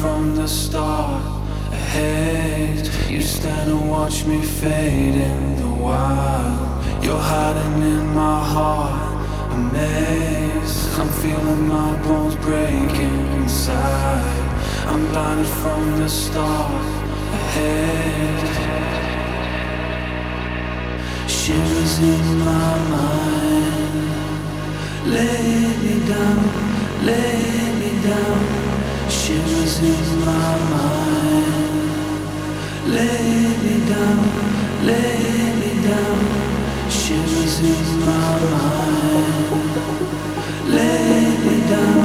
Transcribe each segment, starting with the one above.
from the start ahead. You stand and watch me fade in the wild. You're hiding in my heart, amazed. I'm feeling my bones breaking inside. I'm blinded from the start ahead. Shivers in my mind. Lay me down, lay me down. Shivers in my mind. Lay me down, lay me down. Shivers in my mind. Lay me down,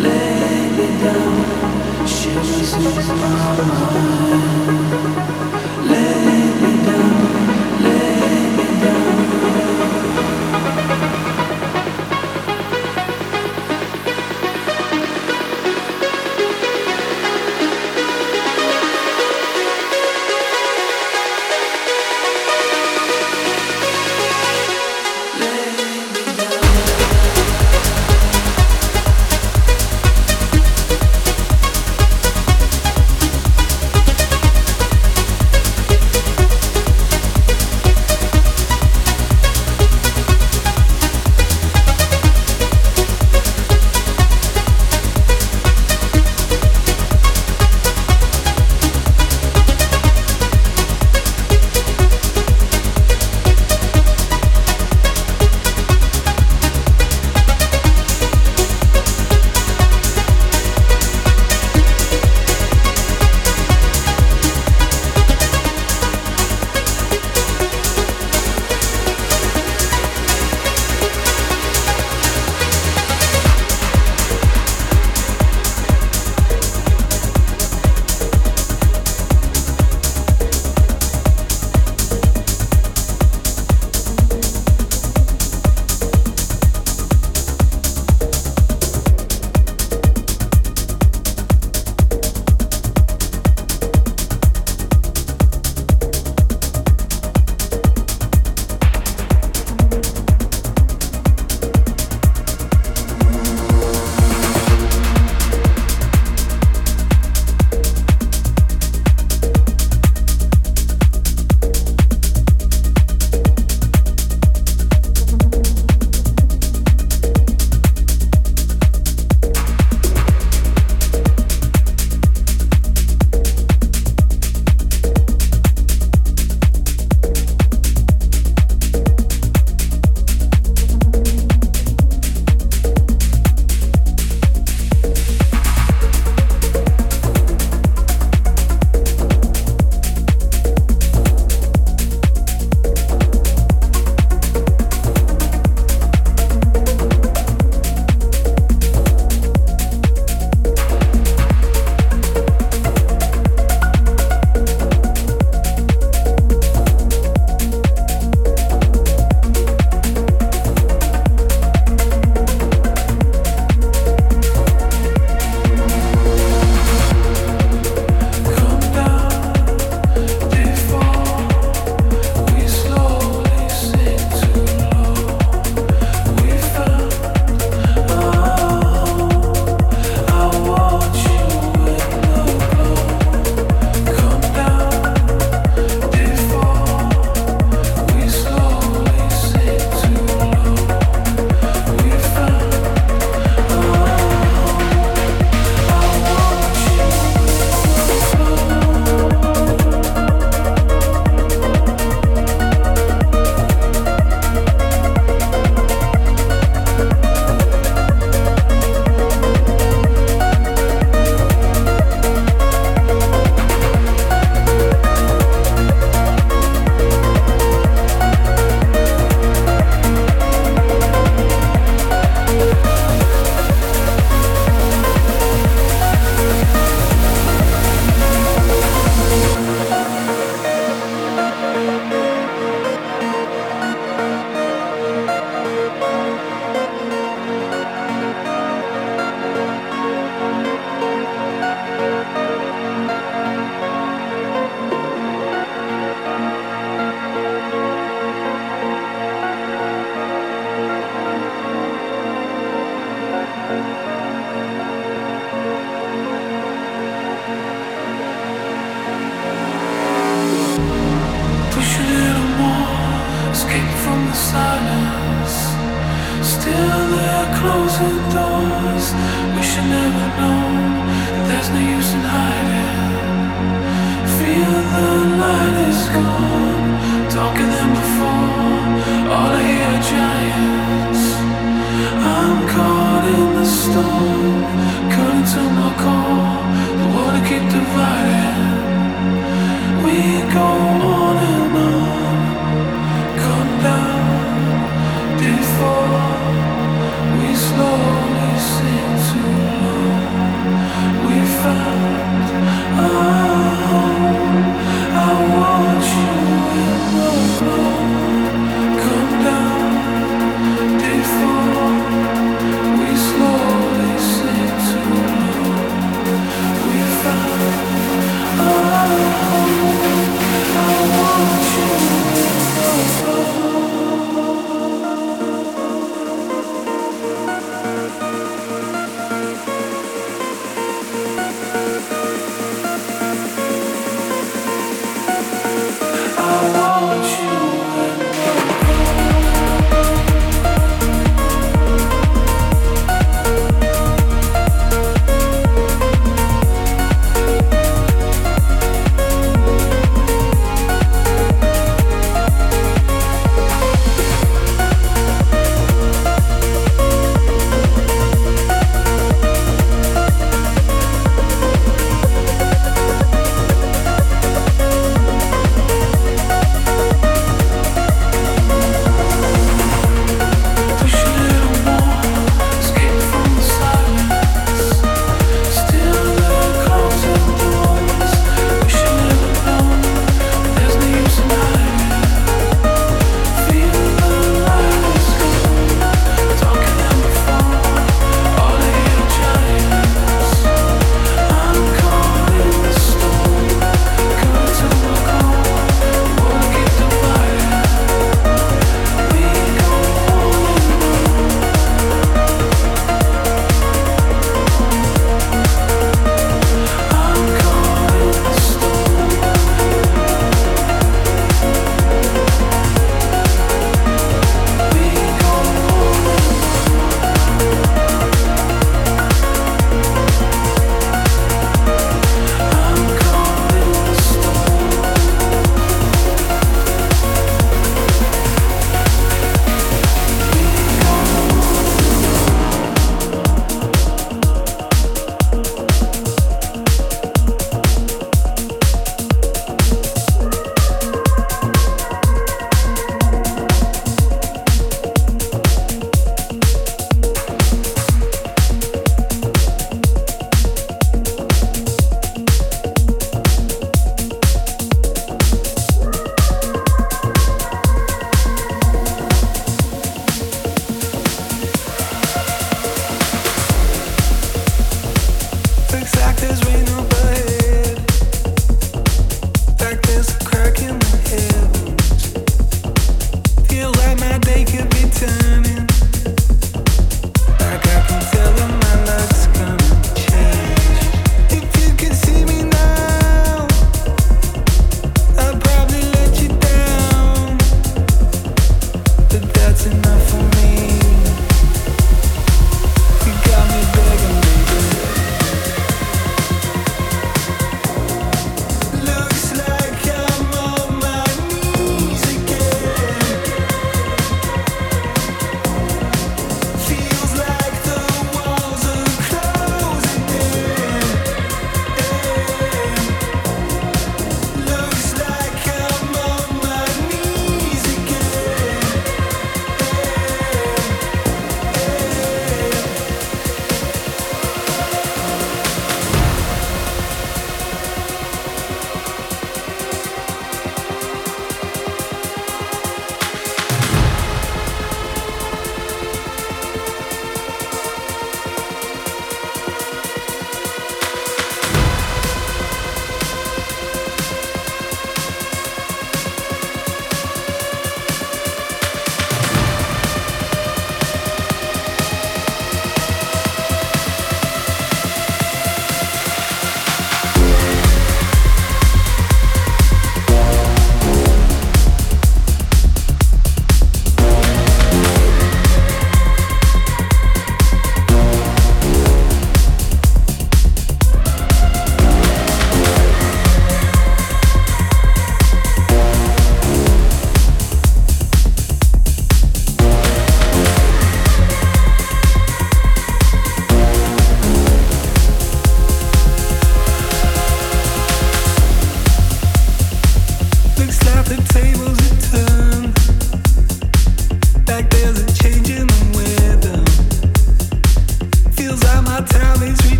lay me down. Shivers in my mind.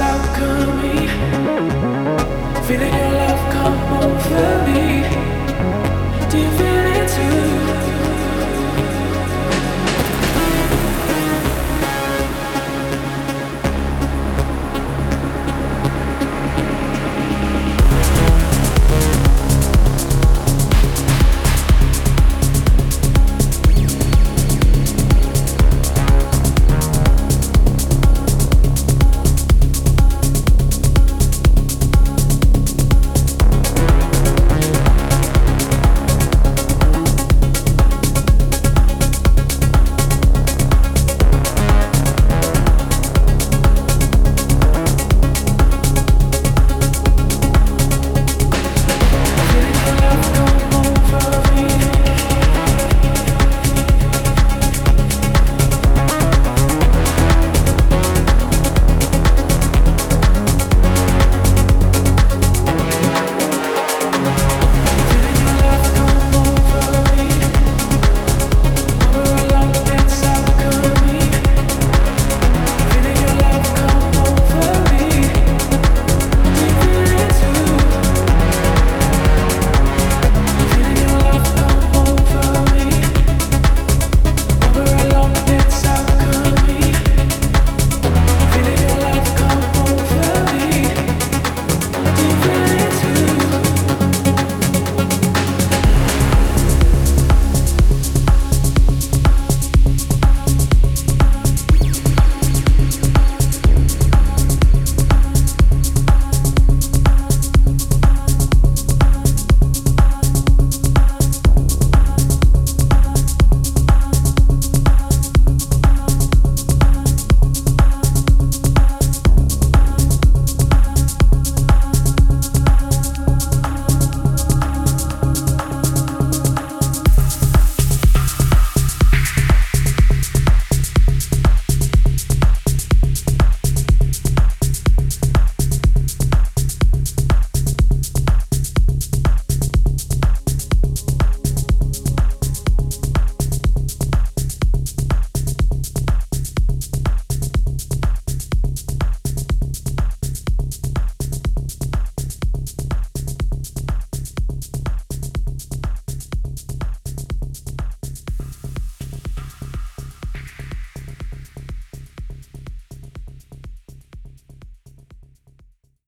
Alchemy. Feeling your love come over me.